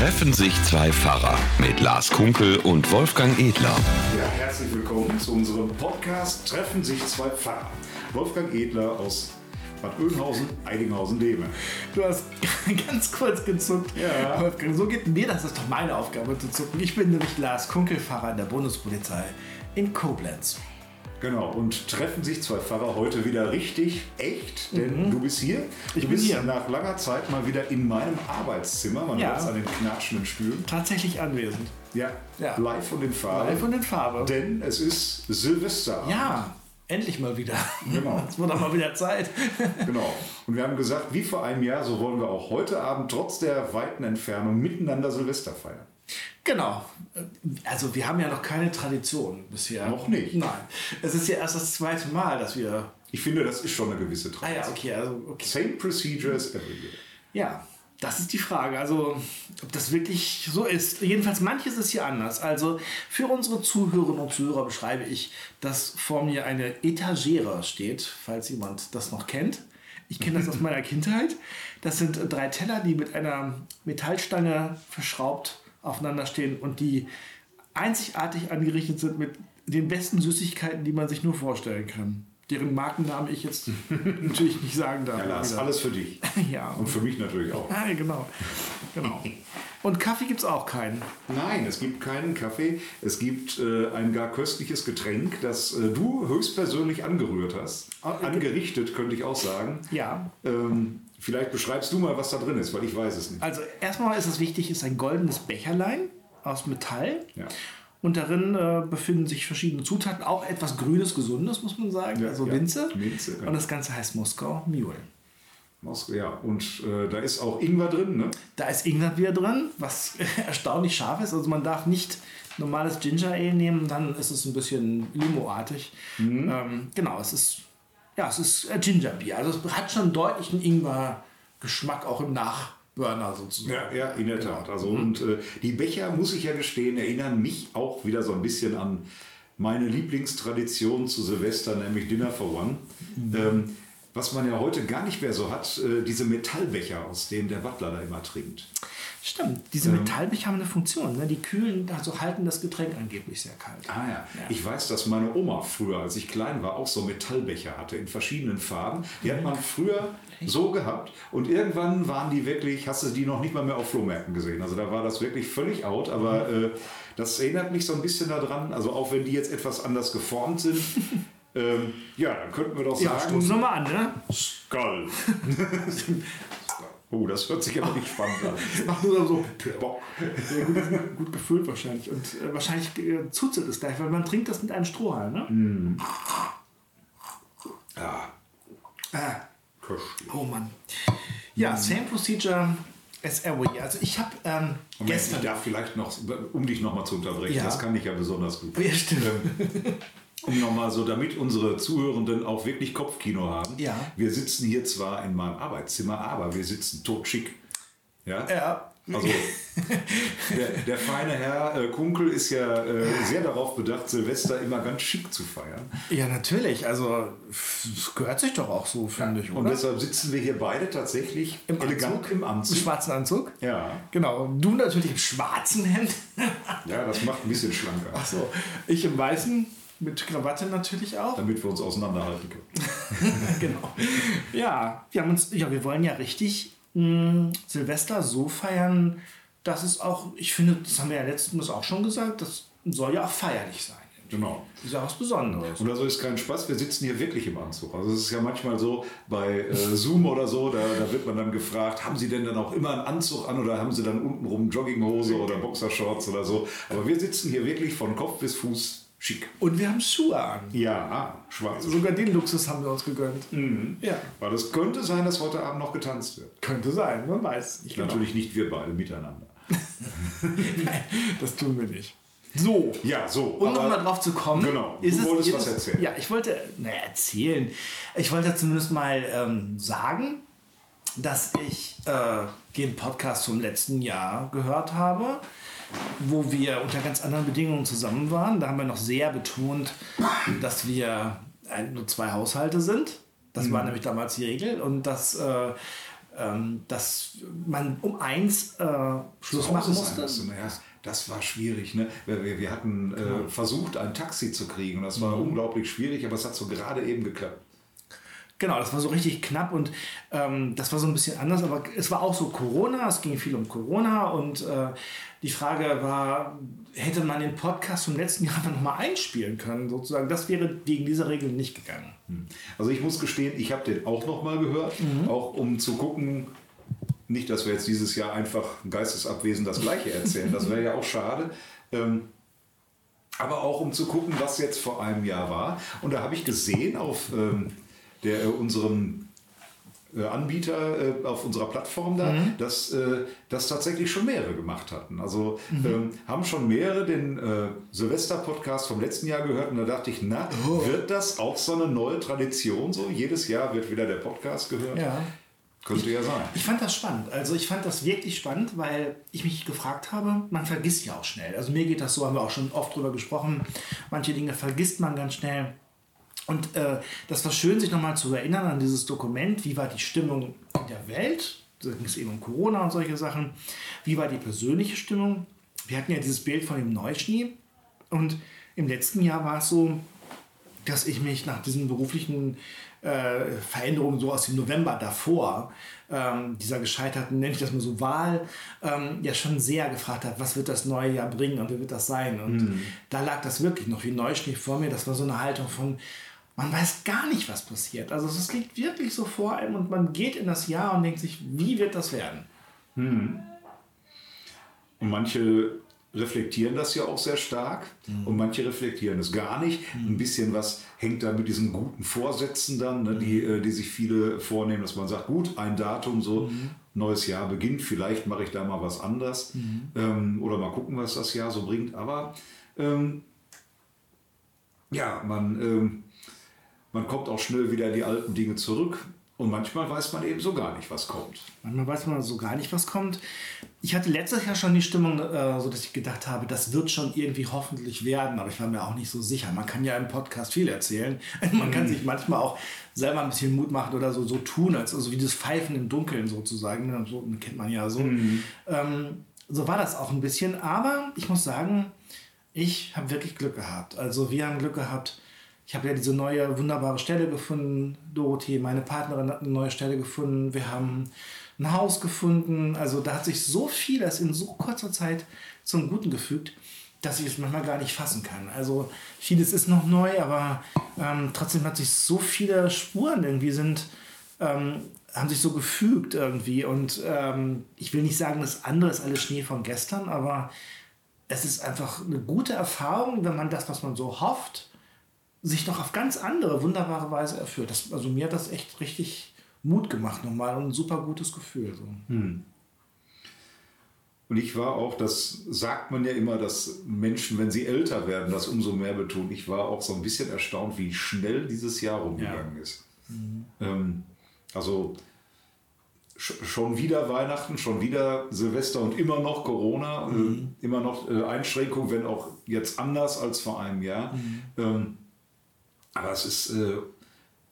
Treffen sich zwei Pfarrer mit Lars Kunkel und Wolfgang Edler. Ja, herzlich willkommen zu unserem Podcast Treffen sich zwei Pfarrer. Wolfgang Edler aus Bad Oeynhausen, Eidinghausen-Dehme. Du hast ganz kurz gezuckt. Ja. Wolfgang, so geht mir das. Das ist doch meine Aufgabe zu zucken. Ich bin nämlich Lars Kunkel, Pfarrer der Bundespolizei in Koblenz. Genau, und treffen sich zwei Pfarrer heute wieder richtig echt, denn du bist hier. Mhm. Ich du bin hier. nach langer Zeit mal wieder in meinem Arbeitszimmer. Man Ja. hört es an den knatschenden Stühlen. Tatsächlich anwesend. Ja, Ja. live und in Farbe. Live und in Farbe. Denn es ist Silvester. Ja, endlich mal wieder. Genau. Es wurde auch mal wieder Zeit. Genau. Und wir haben gesagt, wie vor einem Jahr, so wollen wir auch heute Abend trotz der weiten Entfernung miteinander Silvester feiern. Genau. Also wir haben ja noch keine Tradition bisher. Noch nicht. Nein. Es ist ja erst das zweite Mal, dass wir... Ich finde, das ist schon eine gewisse Ah Tradition. ja, okay. Also, okay. Same procedure as every year. Ja, das ist die Frage. Also, ob das wirklich so ist. Jedenfalls, manches ist hier anders. Also, für unsere Zuhörerinnen und Zuhörer beschreibe ich, dass vor mir eine Etagere steht, falls jemand das noch kennt. Ich kenne das aus meiner Kindheit. Das sind drei Teller, die mit einer Metallstange verschraubt aufeinander stehen und die einzigartig angerichtet sind mit den besten Süßigkeiten, die man sich nur vorstellen kann. Deren Markennamen ich jetzt natürlich nicht sagen darf. Ja, Lars, alles für dich. Ja. Und für mich natürlich auch. Ah, genau. genau. Und Kaffee gibt es auch keinen. Nein, es gibt keinen Kaffee. Es gibt äh, ein gar köstliches Getränk, das äh, du höchstpersönlich angerührt hast. Angerichtet, könnte ich auch sagen. Ja. Ähm, vielleicht beschreibst du mal, was da drin ist, weil ich weiß es nicht. Also erstmal ist es wichtig, ist ein goldenes Becherlein aus Metall. Ja. Und darin äh, befinden sich verschiedene Zutaten, auch etwas Grünes, Gesundes, muss man sagen. Ja, also ja. Minze. Minze, ja. Und das Ganze heißt Moskau Mule. Moskau, Ja, und äh, da ist auch Ingwer drin, ne? Da ist Ingwerbier drin, was erstaunlich scharf ist. Also man darf nicht normales Ginger Ale nehmen, dann ist es ein bisschen limoartig. Mhm. Ähm, genau, es ist ja, es ist äh, Gingerbier. Also es hat schon deutlichen Ingwer-Geschmack auch im Nachburner sozusagen. Ja, ja, in der Tat. Also, und äh, die Becher, muss ich ja gestehen, erinnern mich auch wieder so ein bisschen an meine Lieblingstradition zu Silvester, nämlich Dinner for One. Ähm, was man ja heute gar nicht mehr so hat, äh, diese Metallbecher, aus denen der Butler da immer trinkt. Stimmt, diese Metallbecher haben eine Funktion. Ne? Die kühlen, also halten das Getränk angeblich sehr kalt. Ah ja. Ich weiß, dass meine Oma früher, als ich klein war, auch so Metallbecher hatte in verschiedenen Farben. Die hat man früher so gehabt und irgendwann waren die wirklich, hast du die noch nicht mal mehr auf Flohmärkten gesehen. Also da war das wirklich völlig out, aber äh, das erinnert mich so ein bisschen daran, also auch wenn die jetzt etwas anders geformt sind. ähm, ja, dann könnten wir doch Ja, sagen, stoßen wir mal an, ne? Skull. oh, das hört sich aber nicht spannend an. Macht nur so Bock. ja, gut, gut gefüllt wahrscheinlich. Und äh, wahrscheinlich äh, zuzelt es gleich, weil man trinkt das mit einem Strohhalm, ne? Ja, Ah, köstlich. oh Mann. Ja, same procedure as every. Also ich habe ähm, Moment, gestern... ich darf vielleicht noch, um dich nochmal zu unterbrechen, Ja. das kann ich ja besonders gut. Ja, stimmt. Um nochmal so, damit unsere Zuhörenden auch wirklich Kopfkino haben. Ja. Wir sitzen hier zwar in meinem Arbeitszimmer, aber wir sitzen totschick. Ja. Ja. Also der, der feine Herr äh, Kunkel ist ja äh, sehr darauf bedacht, Silvester immer ganz schick zu feiern. Ja, natürlich. Also, es gehört sich doch auch so, finde ich, Und oder? deshalb sitzen wir hier beide tatsächlich elegant im Im Anzug. schwarzen Anzug? Ja. Genau. Du natürlich im schwarzen Hemd. ja, das macht ein bisschen schlanker, Ach so. Ich im weißen, mit Krawatte natürlich auch. damit wir uns auseinanderhalten können. genau. Ja, wir haben uns, ja, wir wollen ja richtig mh, Silvester so feiern, dass es auch, ich finde, das haben wir ja letztens auch schon gesagt, das soll ja auch feierlich sein. Genau. Das ist ja was Besonderes. Und also ist kein Spaß, wir sitzen hier wirklich im Anzug. Also es ist ja manchmal so, bei äh, Zoom oder so, da, da wird man dann gefragt, haben Sie denn dann auch immer einen Anzug an oder haben Sie dann untenrum Jogginghose oder Boxershorts oder so. Aber wir sitzen hier wirklich von Kopf bis Fuß schick. Und wir haben Schuhe an. Ja, schwarz. Sogar den Luxus haben wir uns gegönnt. Ja, Weil es könnte sein, dass heute Abend noch getanzt wird. könnte sein, man weiß nicht genau. Natürlich nicht wir beide miteinander. Nein, das tun wir nicht. So. Ja, so. Um nochmal drauf zu kommen. Genau, du wolltest was erzählen. Ja, ich wollte, naja, erzählen. Ich wollte zumindest mal ähm, sagen, dass ich äh, den Podcast vom letzten Jahr gehört habe, wo wir unter ganz anderen Bedingungen zusammen waren. Da haben wir noch sehr betont, dass wir ein, nur zwei Haushalte sind. Das Mhm. war nämlich damals die Regel. Und dass äh, ähm, dass man um eins äh, Schluss machen musste. das war schwierig. Ne? Wir, wir- hatten äh, versucht, ein Taxi zu kriegen. Und das war unglaublich schwierig, aber es hat so gerade eben geklappt. Genau, das war so richtig knapp und ähm, das war so ein bisschen anders, aber es war auch so Corona, es ging viel um Corona und äh, die Frage war, hätte man den Podcast vom letzten Jahr einfach nochmal einspielen können, sozusagen. Das wäre gegen diese Regel nicht gegangen. Also ich muss gestehen, ich habe den auch noch mal gehört, auch um zu gucken, nicht, dass wir jetzt dieses Jahr einfach geistesabwesend das Gleiche erzählen, das wäre ja auch schade. Ähm, aber auch um zu gucken, was jetzt vor einem Jahr war. Und da habe ich gesehen auf ähm, der, äh, unserem äh, Anbieter äh, auf unserer Plattform da, dass äh, das tatsächlich schon mehrere gemacht hatten. Also ähm, haben schon mehrere den äh, Silvester-Podcast vom letzten Jahr gehört und da dachte ich, na, wird das auch so eine neue Tradition so? Jedes Jahr wird wieder der Podcast gehört? Ja. Könnte ja sein. Ich fand das spannend. Also ich fand das wirklich spannend, weil ich mich gefragt habe, man vergisst ja auch schnell. Also mir geht das so, haben wir auch schon oft drüber gesprochen. Manche Dinge vergisst man ganz schnell. Und äh, das war schön, sich nochmal zu erinnern an dieses Dokument. Wie war die Stimmung in der Welt? Da ging es eben um Corona und solche Sachen. Wie war die persönliche Stimmung? Wir hatten ja dieses Bild von dem Neuschnee. Und im letzten Jahr war es so, dass ich mich nach diesen beruflichen äh, Veränderungen so aus dem November davor, ähm, dieser gescheiterten, nenne ich das mal so, Wahl, ähm, ja schon sehr gefragt habe, was wird das neue Jahr bringen und wie wird das sein? Und da lag das wirklich noch wie Neuschnee vor mir. Das war so eine Haltung von, man weiß gar nicht, was passiert. Also es liegt wirklich so vor einem und man geht in das Jahr und denkt sich, wie wird das werden? Und manche reflektieren das ja auch sehr stark und manche reflektieren es gar nicht. Ein bisschen was hängt da mit diesen guten Vorsätzen dann, ne, die, äh, die sich viele vornehmen, dass man sagt, gut, ein Datum, so neues Jahr beginnt, vielleicht mache ich da mal was anders ähm, oder mal gucken, was das Jahr so bringt. Aber ähm, ja, man, ähm, man kommt auch schnell wieder in die alten Dinge zurück. Und manchmal weiß man eben so gar nicht, was kommt. Manchmal weiß man so gar nicht, was kommt. Ich hatte letztes Jahr schon die Stimmung, äh, so dass ich gedacht habe, das wird schon irgendwie hoffentlich werden, aber ich war mir auch nicht so sicher. Man kann ja im Podcast viel erzählen. Man kann sich manchmal auch selber ein bisschen Mut machen oder so, so tun, als also wie das Pfeifen im Dunkeln sozusagen. So kennt man ja so. Ähm, so war das auch ein bisschen. Aber ich muss sagen, ich habe wirklich Glück gehabt. Also wir haben Glück gehabt. Ich habe ja diese neue wunderbare Stelle gefunden. Dorothee, meine Partnerin, hat eine neue Stelle gefunden. Wir haben ein Haus gefunden. Also da hat sich so vieles in so kurzer Zeit zum Guten gefügt, dass ich es manchmal gar nicht fassen kann. Also vieles ist noch neu, aber ähm, trotzdem hat sich so viele Spuren irgendwie sind, ähm, haben sich so gefügt irgendwie. Und ähm, ich will nicht sagen, das andere ist alles Schnee von gestern, aber es ist einfach eine gute Erfahrung, wenn man das, was man so hofft, sich noch auf ganz andere, wunderbare Weise erfüllt. Das, also mir hat das echt richtig Mut gemacht nochmal und ein super gutes Gefühl. So. Und ich war auch, das sagt man ja immer, dass Menschen, wenn sie älter werden, das umso mehr betonen. Ich war auch so ein bisschen erstaunt, wie schnell dieses Jahr rumgegangen ist. Ähm, also sch- schon wieder Weihnachten, schon wieder Silvester und immer noch Corona, äh, immer noch äh, Einschränkungen, wenn auch jetzt anders als vor einem Jahr. Ähm, aber es ist äh,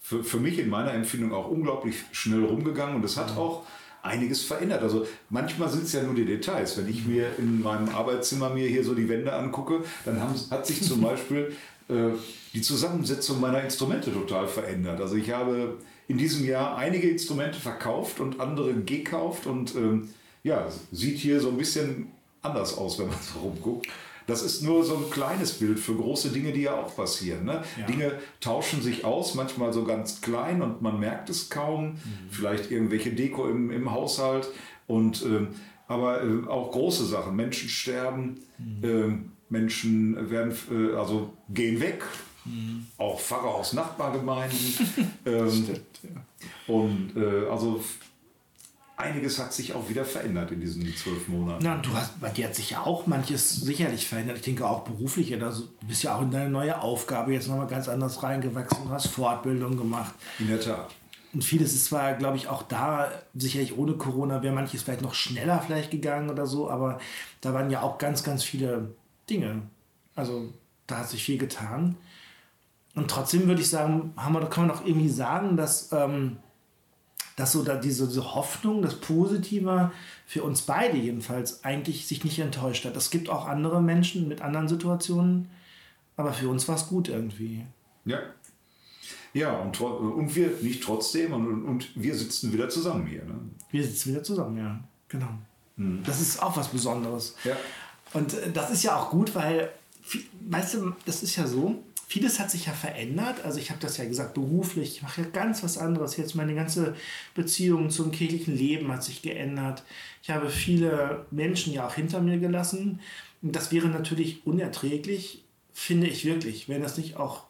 für, für mich in meiner Empfindung auch unglaublich schnell rumgegangen und es hat auch einiges verändert. Also manchmal sind es ja nur die Details. Wenn ich mir in meinem Arbeitszimmer mir hier so die Wände angucke, dann haben, hat sich zum Beispiel äh, die Zusammensetzung meiner Instrumente total verändert. Also ich habe in diesem Jahr einige Instrumente verkauft und andere gekauft und ähm, ja, sieht hier so ein bisschen anders aus, wenn man so rumguckt. Das ist nur so ein kleines Bild für große Dinge, die ja auch passieren. Ne? Ja. Dinge tauschen sich aus, manchmal so ganz klein und man merkt es kaum. Vielleicht irgendwelche Deko im, im Haushalt. Und, ähm, aber äh, auch große Sachen. Menschen sterben, ähm, Menschen werden, äh, also gehen weg. Auch Pfarrer aus Nachbargemeinden. ähm, und äh, also einiges hat sich auch wieder verändert in diesen zwölf Monaten. Na, du hast, bei dir hat sich ja auch manches sicherlich verändert. Ich denke auch beruflich. Also, du bist ja auch in deine neue Aufgabe jetzt nochmal ganz anders reingewachsen. Du hast Fortbildung gemacht. In der Tat. Und vieles ist zwar, glaube ich, auch da, sicherlich ohne Corona wäre manches vielleicht noch schneller vielleicht gegangen oder so, aber da waren ja auch ganz, ganz viele Dinge. Also da hat sich viel getan. Und trotzdem würde ich sagen, haben wir, kann man doch irgendwie sagen, dass ähm, dass so da diese, diese Hoffnung, das Positive für uns beide jedenfalls eigentlich sich nicht enttäuscht hat. Es gibt auch andere Menschen mit anderen Situationen, aber für uns war es gut irgendwie. Ja. Ja, und, und wir nicht trotzdem und, und wir sitzen wieder zusammen hier. Ne? Wir sitzen wieder zusammen, ja. Genau. Mhm. Das ist auch was Besonderes. Ja. Und äh, das ist ja auch gut, weil, weißt du, das ist ja so, vieles hat sich ja verändert. Also ich habe das ja gesagt, beruflich, ich mache ja ganz was anderes. Jetzt meine ganze Beziehung zum kirchlichen Leben hat sich geändert. Ich habe viele Menschen ja auch hinter mir gelassen. Und das wäre natürlich unerträglich, finde ich wirklich, wenn es nicht auch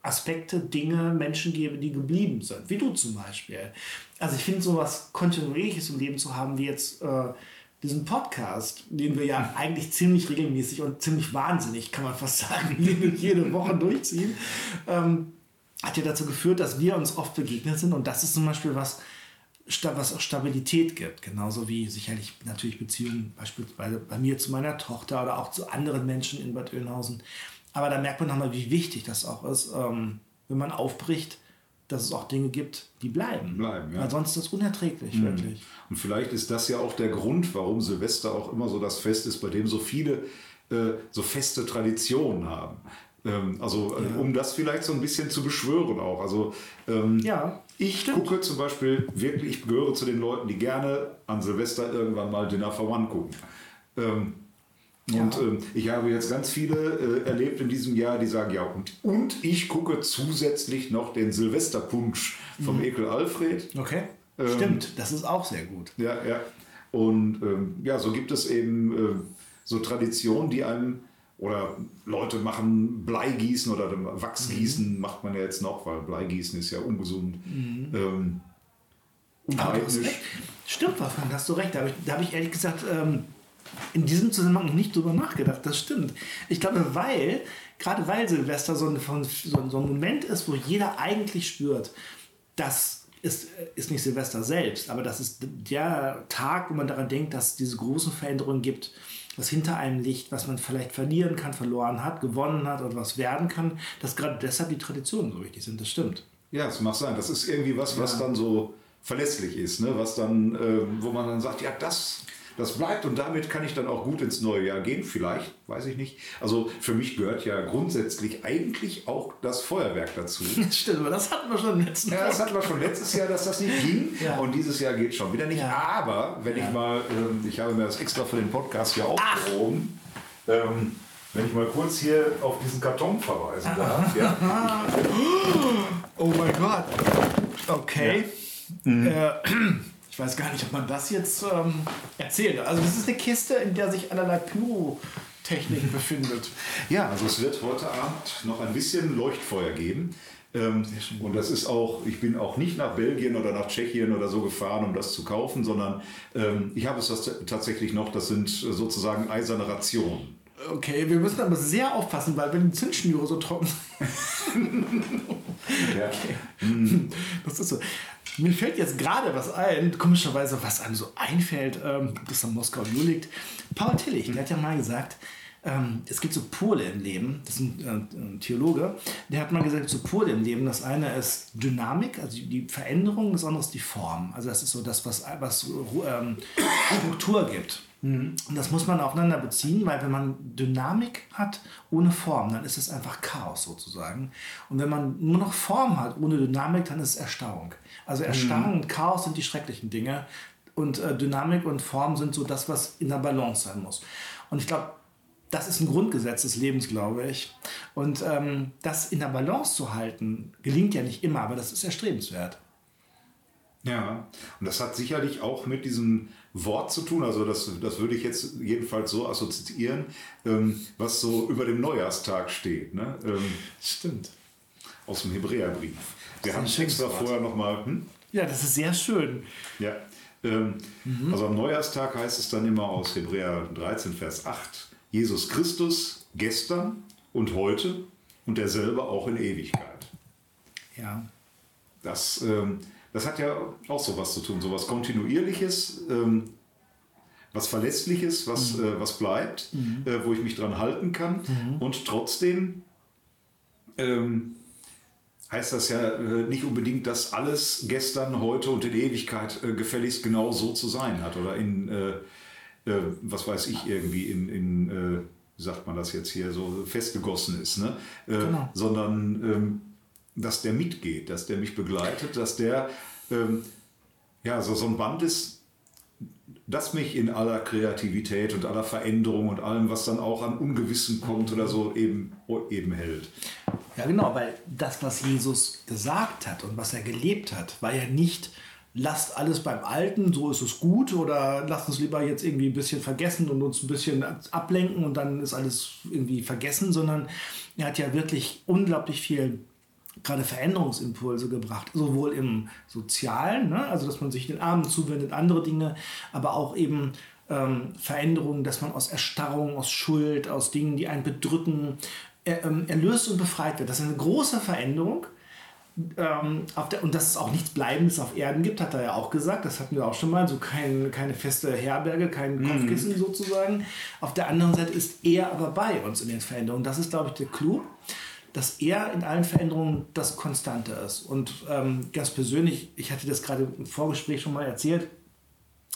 Aspekte, Dinge, Menschen gäbe, die geblieben sind. Wie du zum Beispiel. Also ich finde so was Kontinuierliches im Leben zu haben, wie jetzt... Äh, diesen Podcast, den wir ja eigentlich ziemlich regelmäßig und ziemlich wahnsinnig, kann man fast sagen, jede Woche durchziehen, ähm, hat ja dazu geführt, dass wir uns oft begegnet sind. Und das ist zum Beispiel was, was auch Stabilität gibt. Genauso wie sicherlich natürlich Beziehungen beispielsweise bei mir zu meiner Tochter oder auch zu anderen Menschen in Bad Oeynhausen. Aber da merkt man nochmal, wie wichtig das auch ist, ähm, wenn man aufbricht, dass es auch Dinge gibt, die bleiben. Bleiben, ja. Weil sonst ist das unerträglich, mhm. wirklich. Und vielleicht ist das ja auch der Grund, warum Silvester auch immer so das Fest ist, bei dem so viele äh, so feste Traditionen haben. Ähm, also äh, ja. um das vielleicht so ein bisschen zu beschwören auch. Also ähm, ja, ich stimmt. gucke zum Beispiel wirklich, ich gehöre zu den Leuten, die gerne an Silvester irgendwann mal Dinner for One gucken. Ähm, und ja. ähm, ich habe jetzt ganz viele äh, erlebt in diesem Jahr, die sagen, ja, und, und ich gucke zusätzlich noch den Silvesterpunsch vom mhm. Ekel Alfred. Okay. Ähm, Stimmt, das ist auch sehr gut. Ja, ja. Und ähm, ja, so gibt es eben äh, so Traditionen, die einem, oder Leute machen Bleigießen oder Wachsgießen mhm. macht man ja jetzt noch, weil Bleigießen ist ja ungesund. Mhm. Ähm, Stimmt, Wolfgang, hast du recht. Da habe ich, hab ich ehrlich gesagt ähm, in diesem Zusammenhang nicht drüber nachgedacht. Das stimmt. Ich glaube, weil, gerade weil Silvester so ein, so ein Moment ist, wo jeder eigentlich spürt, das ist, ist nicht Silvester selbst, aber das ist der Tag, wo man daran denkt, dass es diese großen Veränderungen gibt, was hinter einem liegt, was man vielleicht verlieren kann, verloren hat, gewonnen hat oder was werden kann, dass gerade deshalb die Traditionen so wichtig sind. Das stimmt. Ja, es mag sein. Das ist irgendwie was, was ja. dann so verlässlich ist, ne? was dann, äh, wo man dann sagt, ja, das das bleibt und damit kann ich dann auch gut ins neue Jahr gehen, vielleicht, weiß ich nicht. Also für mich gehört ja grundsätzlich eigentlich auch das Feuerwerk dazu. Stimmt, aber das hatten wir schon letztes Jahr. Ja, das hatten wir schon letztes Jahr, dass das nicht ging ja. und dieses Jahr geht schon wieder nicht. Ja. Aber wenn ja. ich mal, ähm, ich habe mir das extra für den Podcast hier aufgehoben, ähm, wenn ich mal kurz hier auf diesen Karton verweisen darf. Ja. Oh mein Gott. Okay. Mhm. Äh, ich weiß gar nicht, ob man das jetzt ähm, erzählt. Also das ist eine Kiste, in der sich allerlei Pyrotechnik befindet. Ja, also es wird heute Abend noch ein bisschen Leuchtfeuer geben. Ähm, und das ist auch, ich bin auch nicht nach Belgien oder nach Tschechien oder so gefahren, um das zu kaufen, sondern ähm, ich habe es tatsächlich noch, das sind sozusagen eiserne Rationen. Okay, wir müssen aber sehr aufpassen, weil wenn die Zündschnüre so trocken sind. ja. Okay. Das ist so. Mir fällt jetzt gerade was ein, komischerweise, was einem so einfällt, ähm, das an Moskau View liegt. Paul Tillich, der hat ja mal gesagt, ähm, es gibt so Pole im Leben, das ist ein, äh, ein, Theologe, der hat mal gesagt, so Pole im Leben, das eine ist Dynamik, also die Veränderung, das andere ist die Form. Also das ist so das, was, was ähm, Struktur gibt. Und das muss man aufeinander beziehen, weil wenn man Dynamik hat ohne Form, dann ist es einfach Chaos sozusagen. Und wenn man nur noch Form hat ohne Dynamik, dann ist es Erstarrung. Also Erstarrung mhm. und Chaos sind die schrecklichen Dinge. Und äh, Dynamik und Form sind so das, was in der Balance sein muss. Und ich glaube, das ist ein Grundgesetz des Lebens, glaube ich. Und ähm, das in der Balance zu halten, gelingt ja nicht immer, aber das ist erstrebenswert. Ja, und das hat sicherlich auch mit diesem Wort zu tun, also das, das würde ich jetzt jedenfalls so assoziieren, ähm, was so über dem Neujahrstag steht. Ne? Ähm, Stimmt. Aus dem Hebräerbrief. Wir haben extra vorher nochmal. Hm? Ja, das ist sehr schön. Ja. Ähm, mhm. Also am Neujahrstag heißt es dann immer aus Hebräer 13, Vers 8, Jesus Christus gestern und heute und derselbe auch in Ewigkeit. Ja. Das, ähm, das hat ja auch so was zu tun, so was Kontinuierliches, ähm, was Verlässliches, was, mhm. äh, was bleibt, mhm. äh, wo ich mich dran halten kann mhm. und trotzdem ähm, heißt das ja äh, nicht unbedingt, dass alles gestern, heute und in Ewigkeit äh, gefälligst genau so zu sein hat oder in, äh, äh, was weiß ich, irgendwie in, in wie sagt man das jetzt hier, so festgegossen ist, ne? Genau. sondern ähm, dass der mitgeht, dass der mich begleitet, dass der ähm, ja so, so ein Band ist, das mich in aller Kreativität und aller Veränderung und allem, was dann auch an Ungewissen kommt oder so, eben, eben hält. Ja, genau, weil das, was Jesus gesagt hat und was er gelebt hat, war ja nicht, lasst alles beim Alten, so ist es gut, oder lasst uns lieber jetzt irgendwie ein bisschen vergessen und uns ein bisschen ablenken und dann ist alles irgendwie vergessen, sondern er hat ja wirklich unglaublich viel gerade Veränderungsimpulse gebracht, sowohl im Sozialen, ne? also dass man sich den Armen zuwendet, andere Dinge, aber auch eben ähm, Veränderungen, dass man aus Erstarrung, aus Schuld, aus Dingen, die einen bedrücken, er, ähm, erlöst und befreit wird. Das ist eine große Veränderung. Ähm, der, und dass es auch nichts Bleibendes auf Erden gibt, hat er ja auch gesagt. Das hatten wir auch schon mal. So kein, keine feste Herberge, kein Kopfkissen sozusagen. Auf der anderen Seite ist er aber bei uns in den Veränderungen. Das ist, glaube ich, der Clou dass er in allen Veränderungen das Konstante ist. Und ähm, ganz persönlich, ich hatte das gerade im Vorgespräch schon mal erzählt.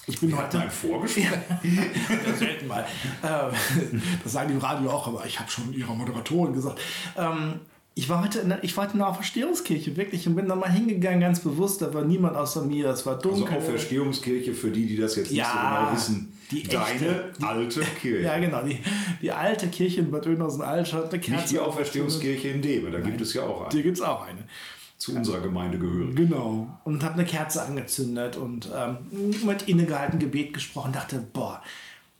Ich bin heute. Ein Vorgespräch? Ja, selten mal. Ähm, das sagen die im Radio auch, aber ich habe schon ihrer Moderatorin gesagt. Ähm, ich war heute in der, ich war heute in der Auferstehungskirche, wirklich, und bin da mal hingegangen, ganz bewusst. Da war niemand außer mir. Es war Also dunkel. Auferstehungskirche, für die, die das jetzt nicht so genau wissen, die deine echte, alte Kirche. ja, genau. Die, die alte Kirche in Bad eine Kerze. Nicht die Auferstehungskirche in Debe, da gibt es ja auch Hier eine. gibt es auch eine. Zu unserer Gemeinde gehörig. Genau. Und habe eine Kerze angezündet und ähm, mit innegehalten Gebet gesprochen. Dachte, boah,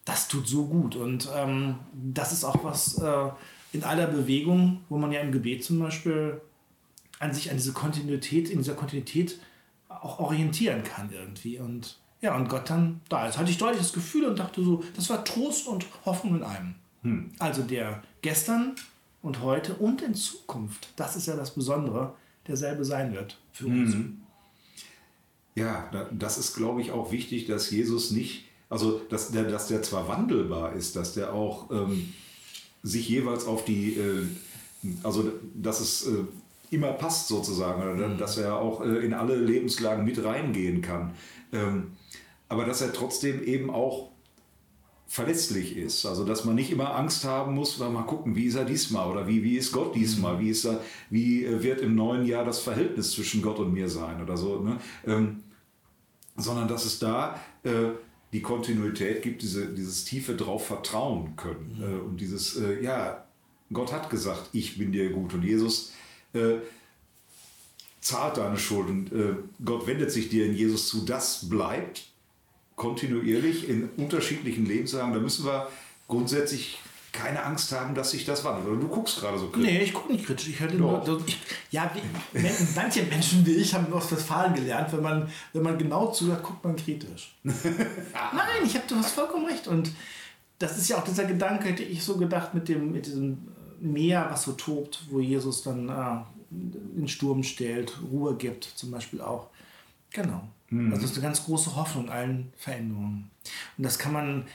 das tut so gut. Und ähm, das ist auch was äh, in aller Bewegung, wo man ja im Gebet zum Beispiel an sich an diese Kontinuität, in dieser Kontinuität auch orientieren kann irgendwie. Und ja, und Gott dann da ist. Hatte ich deutlich das Gefühl und dachte so, das war Trost und Hoffnung in einem. Also der gestern und heute und in Zukunft, das ist ja das Besondere, derselbe sein wird für uns. Ja, da- das ist, glaube ich, auch wichtig, dass Jesus nicht, also dass der, dass der zwar wandelbar ist, dass der auch ähm, sich jeweils auf die, äh, also dass es äh, immer passt sozusagen, oder dass er auch äh, in alle Lebenslagen mit reingehen kann. Ähm, aber dass er trotzdem eben auch verletzlich ist. Also dass man nicht immer Angst haben muss, weil mal gucken, wie ist er diesmal oder wie, wie ist Gott diesmal, wie, ist er, wie äh, wird im neuen Jahr das Verhältnis zwischen Gott und mir sein oder so. Ne? Ähm, sondern dass es da äh, die Kontinuität gibt, diese, dieses tiefe drauf vertrauen können äh, und dieses, äh, ja, Gott hat gesagt, ich bin dir gut und Jesus äh, zahlt deine Schuld und äh, Gott wendet sich dir in Jesus zu, das bleibt kontinuierlich in unterschiedlichen Lebenslagen. Da müssen wir grundsätzlich keine Angst haben, dass sich das wandelt. Oder du guckst gerade so kritisch. Nee, ich gucke nicht kritisch. Ich hatte nur, ich, ja, wie, manche Menschen wie ich haben aus Westfalen gelernt, wenn man, wenn man genau zuhört, guckt man kritisch. Nein, ich habe, du hast vollkommen recht. Und das ist ja auch dieser Gedanke, hätte ich so gedacht, mit, dem, mit diesem Meer, was so tobt, wo Jesus dann äh, den Sturm stellt, Ruhe gibt, zum Beispiel auch. Genau. Also das ist eine ganz große Hoffnung in allen Veränderungen. Und das kann man,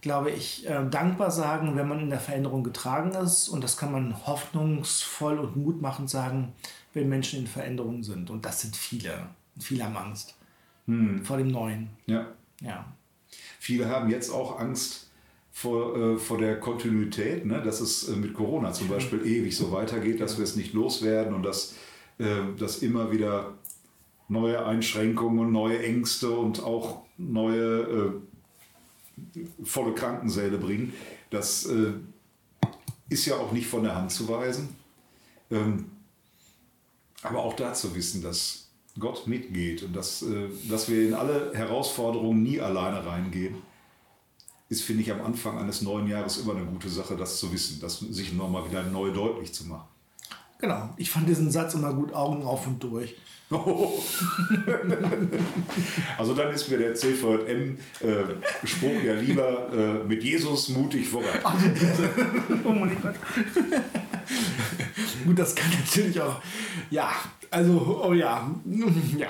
glaube ich, äh, dankbar sagen, wenn man in der Veränderung getragen ist. Und das kann man hoffnungsvoll und mutmachend sagen, wenn Menschen in Veränderung sind. Und das sind viele. Viele haben Angst vor dem Neuen. Ja. Ja. Viele haben jetzt auch Angst vor, äh, vor der Kontinuität, ne? dass es äh, mit Corona zum Beispiel ewig so weitergeht, dass wir es nicht loswerden und dass, äh, dass immer wieder neue Einschränkungen und neue Ängste und auch neue äh, volle Krankensäle bringen. Das äh, ist ja auch nicht von der Hand zu weisen. Ähm, aber auch da zu wissen, dass Gott mitgeht und dass, äh, dass wir in alle Herausforderungen nie alleine reingehen, ist, finde ich, am Anfang eines neuen Jahres immer eine gute Sache, das zu wissen, das sich nochmal wieder neu deutlich zu machen. Genau. Ich fand diesen Satz immer gut Augen auf und durch. Also dann ist mir der CVM-Spruch ja lieber äh, mit Jesus mutig voran. Oh mein Gott. Gut, das kann natürlich auch. Ja, also, oh ja. Ja.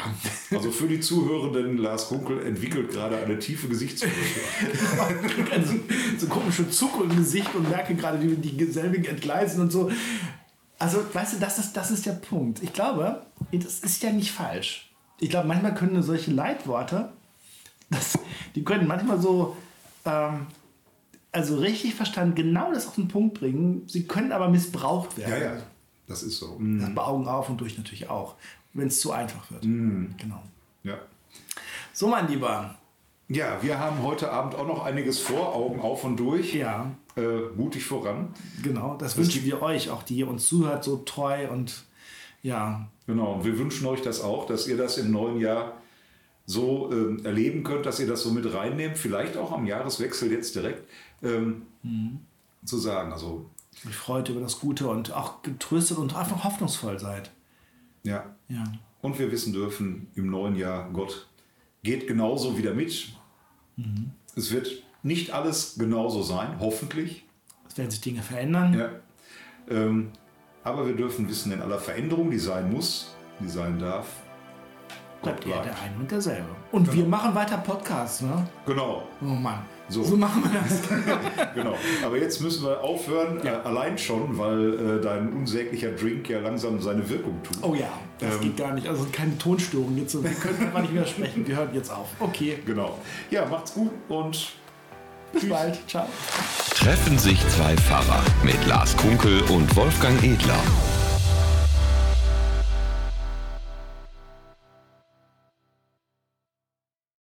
Also für die Zuhörenden, Lars Kunkel entwickelt gerade eine tiefe Gesichtsfläche. Also, so komische Zucker im Gesicht und merke gerade, wie die selbigen entgleisen und so. Also, weißt du, das ist, das ist der Punkt. Ich glaube, das ist ja nicht falsch. Ich glaube, manchmal können solche Leitworte, das, die können manchmal so, ähm, also richtig verstanden, genau das auf den Punkt bringen. Sie können aber missbraucht werden. Ja, ja, das ist so. Das bei Augen auf und durch natürlich auch, wenn es zu einfach wird. Genau. Ja. So, mein Lieber. Ja, wir haben heute Abend auch noch einiges vor, Augen auf und durch. Ja, Äh, mutig voran. genau. Das wünschen wir euch, auch die ihr uns zuhört, so treu und ja, Genau, und wir wünschen euch das auch, dass ihr das im neuen Jahr so ähm, erleben könnt, dass ihr das so mit reinnehmt, vielleicht auch am Jahreswechsel jetzt direkt ähm, zu sagen. Also, euch freut über das Gute und auch getröstet und einfach hoffnungsvoll seid. ja. Ja. Und wir wissen dürfen im neuen Jahr, Gott geht genauso wieder mit. Es wird nicht alles genauso sein, hoffentlich. Es werden sich Dinge verändern. Ja. Ähm, aber wir dürfen wissen, in aller Veränderung, die sein muss, die sein darf, bleibt bleibt. der ein und derselbe. Und wir machen weiter Podcasts, ne? Genau, Oh Mann. So. so machen wir das. genau. Aber jetzt müssen wir aufhören, Ja. äh, allein schon, weil äh, dein unsäglicher Drink ja langsam seine Wirkung tut. Oh ja, das Ähm. geht gar nicht. Also keine Tonstörung jetzt. Wir können einfach nicht mehr sprechen. Wir hören jetzt auf. Okay, Genau. Ja, macht's gut und bis bald. Ciao. Treffen sich zwei Pfarrer mit Lars Kunkel und Wolfgang Edler.